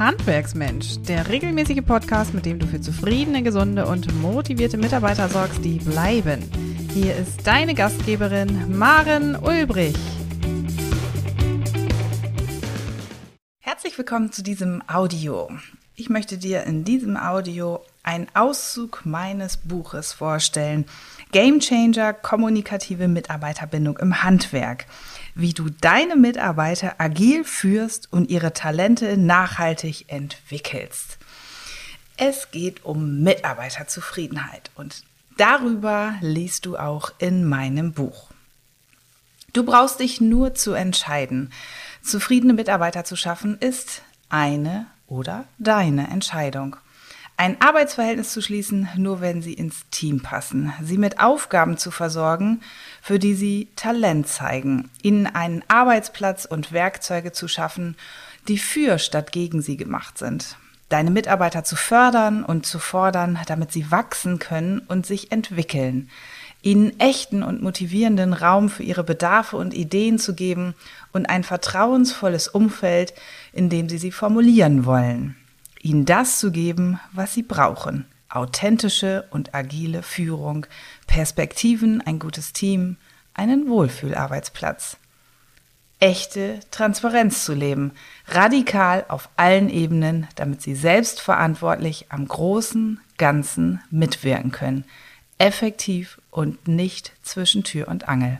Handwerksmensch, der regelmäßige Podcast, mit dem du für zufriedene, gesunde und motivierte Mitarbeiter sorgst, die bleiben. Hier ist deine Gastgeberin Maren Ulbrich. Herzlich willkommen zu diesem Audio. Ich möchte dir in diesem Audio einen Auszug meines Buches vorstellen. Game Changer, kommunikative Mitarbeiterbindung im Handwerk wie du deine Mitarbeiter agil führst und ihre Talente nachhaltig entwickelst. Es geht um Mitarbeiterzufriedenheit und darüber liest du auch in meinem Buch. Du brauchst dich nur zu entscheiden. Zufriedene Mitarbeiter zu schaffen ist eine oder deine Entscheidung ein Arbeitsverhältnis zu schließen, nur wenn sie ins Team passen, sie mit Aufgaben zu versorgen, für die sie Talent zeigen, ihnen einen Arbeitsplatz und Werkzeuge zu schaffen, die für statt gegen sie gemacht sind, deine Mitarbeiter zu fördern und zu fordern, damit sie wachsen können und sich entwickeln, ihnen echten und motivierenden Raum für ihre Bedarfe und Ideen zu geben und ein vertrauensvolles Umfeld, in dem sie sie formulieren wollen ihnen das zu geben, was sie brauchen. Authentische und agile Führung, Perspektiven, ein gutes Team, einen Wohlfühlarbeitsplatz. Echte Transparenz zu leben, radikal auf allen Ebenen, damit sie selbstverantwortlich am großen Ganzen mitwirken können, effektiv und nicht zwischen Tür und Angel.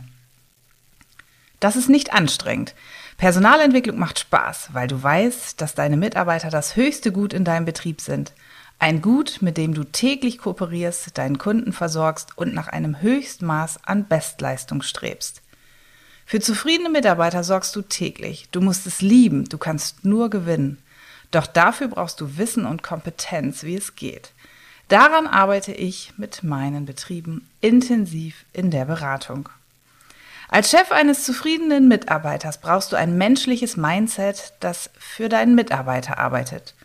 Das ist nicht anstrengend. Personalentwicklung macht Spaß, weil du weißt, dass deine Mitarbeiter das höchste Gut in deinem Betrieb sind. Ein Gut, mit dem du täglich kooperierst, deinen Kunden versorgst und nach einem Höchstmaß an Bestleistung strebst. Für zufriedene Mitarbeiter sorgst du täglich. Du musst es lieben, du kannst nur gewinnen. Doch dafür brauchst du Wissen und Kompetenz, wie es geht. Daran arbeite ich mit meinen Betrieben intensiv in der Beratung. Als Chef eines zufriedenen Mitarbeiters brauchst du ein menschliches Mindset, das für deinen Mitarbeiter arbeitet.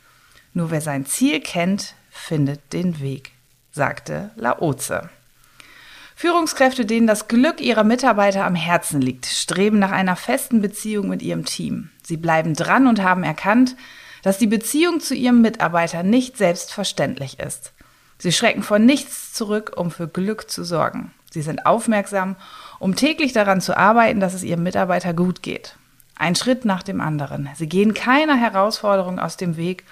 Nur wer sein Ziel kennt, findet den Weg, sagte Laoze. Führungskräfte, denen das Glück ihrer Mitarbeiter am Herzen liegt, streben nach einer festen Beziehung mit ihrem Team. Sie bleiben dran und haben erkannt, dass die Beziehung zu ihrem Mitarbeiter nicht selbstverständlich ist. Sie schrecken vor nichts zurück, um für Glück zu sorgen. Sie sind aufmerksam um täglich daran zu arbeiten, dass es ihrem Mitarbeiter gut geht. Ein Schritt nach dem anderen. Sie gehen keiner Herausforderung aus dem Weg,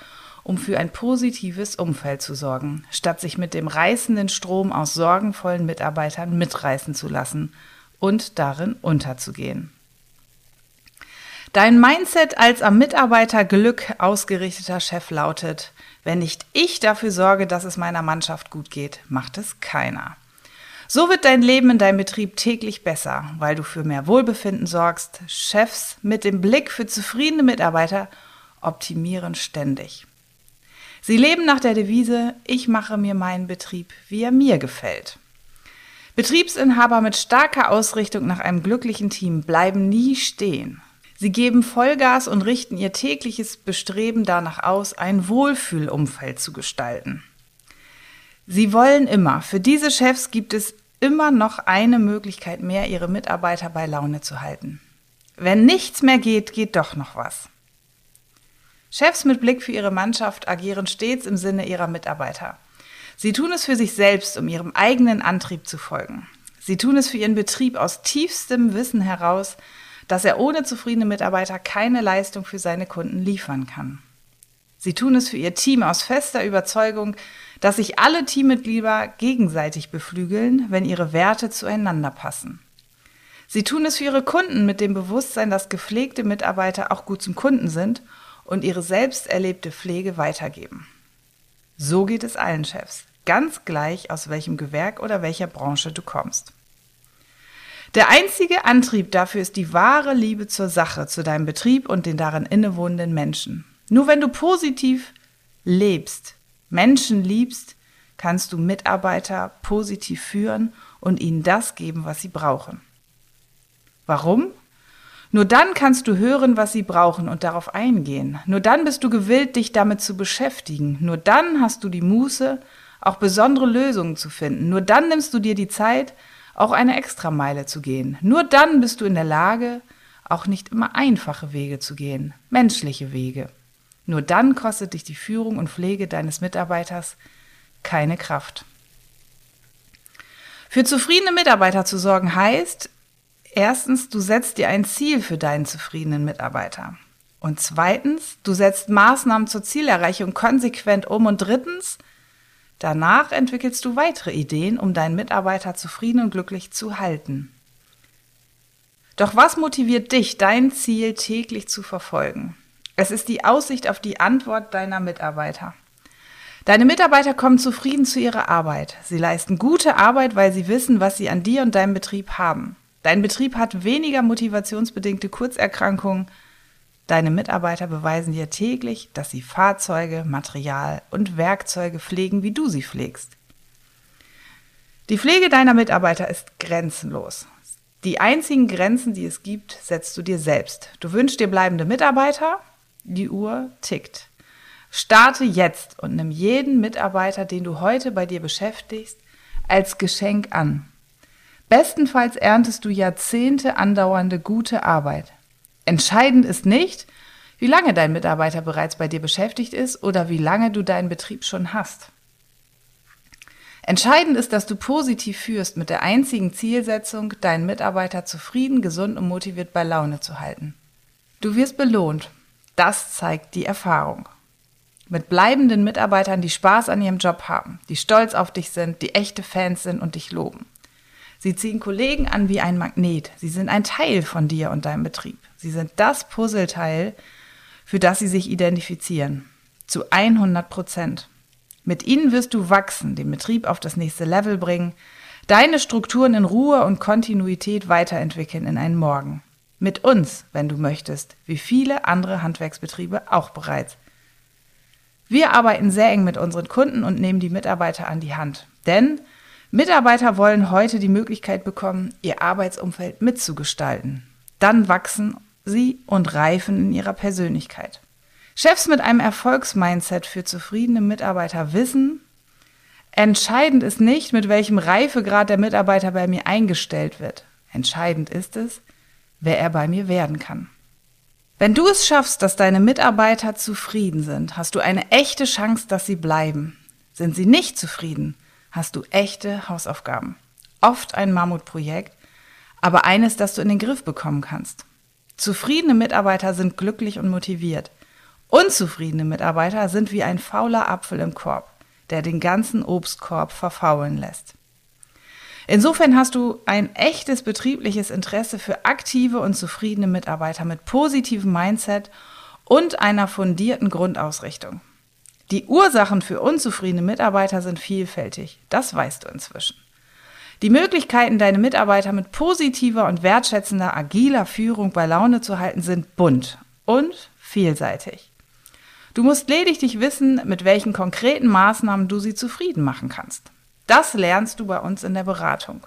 um für ein positives Umfeld zu sorgen, statt sich mit dem reißenden Strom aus sorgenvollen Mitarbeitern mitreißen zu lassen und darin unterzugehen. Dein Mindset als am Mitarbeiter Glück ausgerichteter Chef lautet, wenn nicht ich dafür sorge, dass es meiner Mannschaft gut geht, macht es keiner. So wird dein Leben in deinem Betrieb täglich besser, weil du für mehr Wohlbefinden sorgst. Chefs mit dem Blick für zufriedene Mitarbeiter optimieren ständig. Sie leben nach der Devise, ich mache mir meinen Betrieb, wie er mir gefällt. Betriebsinhaber mit starker Ausrichtung nach einem glücklichen Team bleiben nie stehen. Sie geben Vollgas und richten ihr tägliches Bestreben danach aus, ein Wohlfühlumfeld zu gestalten. Sie wollen immer. Für diese Chefs gibt es immer noch eine Möglichkeit mehr, ihre Mitarbeiter bei Laune zu halten. Wenn nichts mehr geht, geht doch noch was. Chefs mit Blick für ihre Mannschaft agieren stets im Sinne ihrer Mitarbeiter. Sie tun es für sich selbst, um ihrem eigenen Antrieb zu folgen. Sie tun es für ihren Betrieb aus tiefstem Wissen heraus, dass er ohne zufriedene Mitarbeiter keine Leistung für seine Kunden liefern kann. Sie tun es für ihr Team aus fester Überzeugung, dass sich alle Teammitglieder gegenseitig beflügeln, wenn ihre Werte zueinander passen. Sie tun es für ihre Kunden mit dem Bewusstsein, dass gepflegte Mitarbeiter auch gut zum Kunden sind und ihre selbst erlebte Pflege weitergeben. So geht es allen Chefs, ganz gleich aus welchem Gewerk oder welcher Branche du kommst. Der einzige Antrieb dafür ist die wahre Liebe zur Sache, zu deinem Betrieb und den darin innewohnenden Menschen. Nur wenn du positiv lebst, Menschen liebst, kannst du Mitarbeiter positiv führen und ihnen das geben, was sie brauchen. Warum? Nur dann kannst du hören, was sie brauchen und darauf eingehen. Nur dann bist du gewillt, dich damit zu beschäftigen. Nur dann hast du die Muße, auch besondere Lösungen zu finden. Nur dann nimmst du dir die Zeit, auch eine Extrameile zu gehen. Nur dann bist du in der Lage, auch nicht immer einfache Wege zu gehen, menschliche Wege. Nur dann kostet dich die Führung und Pflege deines Mitarbeiters keine Kraft. Für zufriedene Mitarbeiter zu sorgen heißt, erstens, du setzt dir ein Ziel für deinen zufriedenen Mitarbeiter. Und zweitens, du setzt Maßnahmen zur Zielerreichung konsequent um. Und drittens, danach entwickelst du weitere Ideen, um deinen Mitarbeiter zufrieden und glücklich zu halten. Doch was motiviert dich, dein Ziel täglich zu verfolgen? Es ist die Aussicht auf die Antwort deiner Mitarbeiter. Deine Mitarbeiter kommen zufrieden zu ihrer Arbeit. Sie leisten gute Arbeit, weil sie wissen, was sie an dir und deinem Betrieb haben. Dein Betrieb hat weniger motivationsbedingte Kurzerkrankungen. Deine Mitarbeiter beweisen dir täglich, dass sie Fahrzeuge, Material und Werkzeuge pflegen, wie du sie pflegst. Die Pflege deiner Mitarbeiter ist grenzenlos. Die einzigen Grenzen, die es gibt, setzt du dir selbst. Du wünschst dir bleibende Mitarbeiter, die Uhr tickt. Starte jetzt und nimm jeden Mitarbeiter, den du heute bei dir beschäftigst, als Geschenk an. Bestenfalls erntest du Jahrzehnte andauernde gute Arbeit. Entscheidend ist nicht, wie lange dein Mitarbeiter bereits bei dir beschäftigt ist oder wie lange du deinen Betrieb schon hast. Entscheidend ist, dass du positiv führst mit der einzigen Zielsetzung, deinen Mitarbeiter zufrieden, gesund und motiviert bei Laune zu halten. Du wirst belohnt. Das zeigt die Erfahrung. Mit bleibenden Mitarbeitern, die Spaß an ihrem Job haben, die stolz auf dich sind, die echte Fans sind und dich loben. Sie ziehen Kollegen an wie ein Magnet. Sie sind ein Teil von dir und deinem Betrieb. Sie sind das Puzzleteil, für das sie sich identifizieren. Zu 100 Prozent. Mit ihnen wirst du wachsen, den Betrieb auf das nächste Level bringen, deine Strukturen in Ruhe und Kontinuität weiterentwickeln in einen Morgen. Mit uns, wenn du möchtest, wie viele andere Handwerksbetriebe auch bereits. Wir arbeiten sehr eng mit unseren Kunden und nehmen die Mitarbeiter an die Hand. Denn Mitarbeiter wollen heute die Möglichkeit bekommen, ihr Arbeitsumfeld mitzugestalten. Dann wachsen sie und reifen in ihrer Persönlichkeit. Chefs mit einem Erfolgsmindset für zufriedene Mitarbeiter wissen, entscheidend ist nicht, mit welchem Reifegrad der Mitarbeiter bei mir eingestellt wird. Entscheidend ist es, wer er bei mir werden kann. Wenn du es schaffst, dass deine Mitarbeiter zufrieden sind, hast du eine echte Chance, dass sie bleiben. Sind sie nicht zufrieden, hast du echte Hausaufgaben. Oft ein Mammutprojekt, aber eines, das du in den Griff bekommen kannst. Zufriedene Mitarbeiter sind glücklich und motiviert. Unzufriedene Mitarbeiter sind wie ein fauler Apfel im Korb, der den ganzen Obstkorb verfaulen lässt. Insofern hast du ein echtes betriebliches Interesse für aktive und zufriedene Mitarbeiter mit positivem Mindset und einer fundierten Grundausrichtung. Die Ursachen für unzufriedene Mitarbeiter sind vielfältig, das weißt du inzwischen. Die Möglichkeiten, deine Mitarbeiter mit positiver und wertschätzender, agiler Führung bei Laune zu halten, sind bunt und vielseitig. Du musst lediglich wissen, mit welchen konkreten Maßnahmen du sie zufrieden machen kannst. Das lernst du bei uns in der Beratung.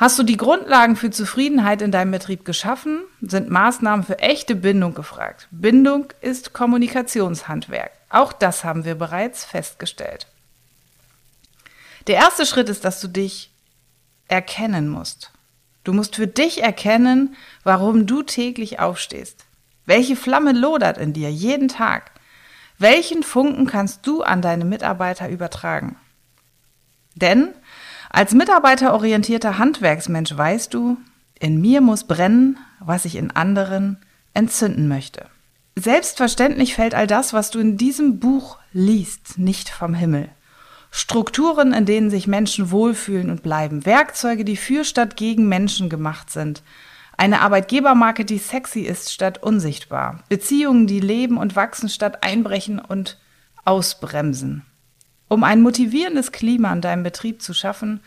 Hast du die Grundlagen für Zufriedenheit in deinem Betrieb geschaffen, sind Maßnahmen für echte Bindung gefragt. Bindung ist Kommunikationshandwerk. Auch das haben wir bereits festgestellt. Der erste Schritt ist, dass du dich erkennen musst. Du musst für dich erkennen, warum du täglich aufstehst. Welche Flamme lodert in dir jeden Tag? Welchen Funken kannst du an deine Mitarbeiter übertragen? Denn als mitarbeiterorientierter Handwerksmensch weißt du, in mir muss brennen, was ich in anderen entzünden möchte. Selbstverständlich fällt all das, was du in diesem Buch liest, nicht vom Himmel. Strukturen, in denen sich Menschen wohlfühlen und bleiben, Werkzeuge, die für statt gegen Menschen gemacht sind, eine Arbeitgebermarke, die sexy ist statt unsichtbar. Beziehungen, die leben und wachsen statt einbrechen und ausbremsen. Um ein motivierendes Klima in deinem Betrieb zu schaffen,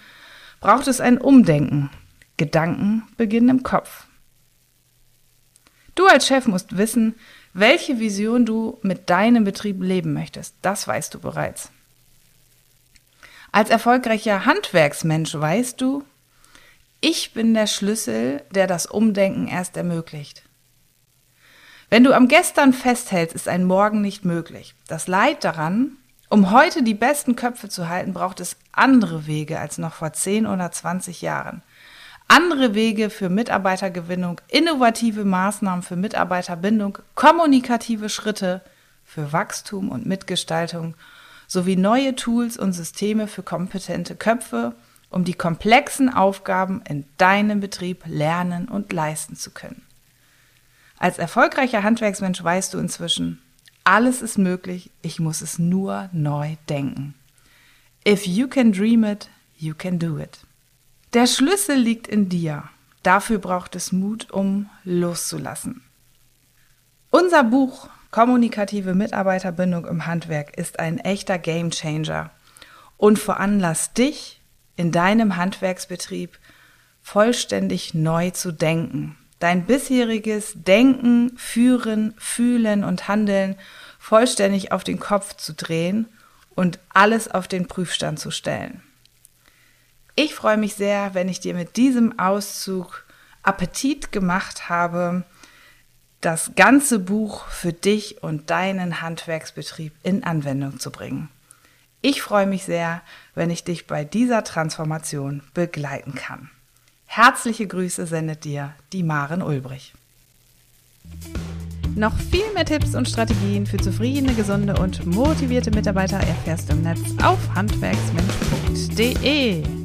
braucht es ein Umdenken. Gedanken beginnen im Kopf. Du als Chef musst wissen, welche Vision du mit deinem Betrieb leben möchtest. Das weißt du bereits. Als erfolgreicher Handwerksmensch weißt du, ich bin der Schlüssel, der das Umdenken erst ermöglicht. Wenn du am Gestern festhältst, ist ein Morgen nicht möglich. Das Leid daran, um heute die besten Köpfe zu halten, braucht es andere Wege als noch vor 10 oder 20 Jahren. andere Wege für Mitarbeitergewinnung, innovative Maßnahmen für Mitarbeiterbindung, kommunikative Schritte für Wachstum und Mitgestaltung sowie neue Tools und Systeme für kompetente Köpfe, um die komplexen Aufgaben in deinem Betrieb lernen und leisten zu können. Als erfolgreicher Handwerksmensch weißt du inzwischen, alles ist möglich, ich muss es nur neu denken. If you can dream it, you can do it. Der Schlüssel liegt in dir. Dafür braucht es Mut, um loszulassen. Unser Buch Kommunikative Mitarbeiterbindung im Handwerk ist ein echter Gamechanger und veranlasst dich, in deinem Handwerksbetrieb vollständig neu zu denken, dein bisheriges Denken, Führen, Fühlen und Handeln vollständig auf den Kopf zu drehen und alles auf den Prüfstand zu stellen. Ich freue mich sehr, wenn ich dir mit diesem Auszug Appetit gemacht habe, das ganze Buch für dich und deinen Handwerksbetrieb in Anwendung zu bringen. Ich freue mich sehr, wenn ich dich bei dieser Transformation begleiten kann. Herzliche Grüße sendet dir die Maren Ulbrich. Noch viel mehr Tipps und Strategien für zufriedene, gesunde und motivierte Mitarbeiter erfährst du im Netz auf handwerksmensch.de.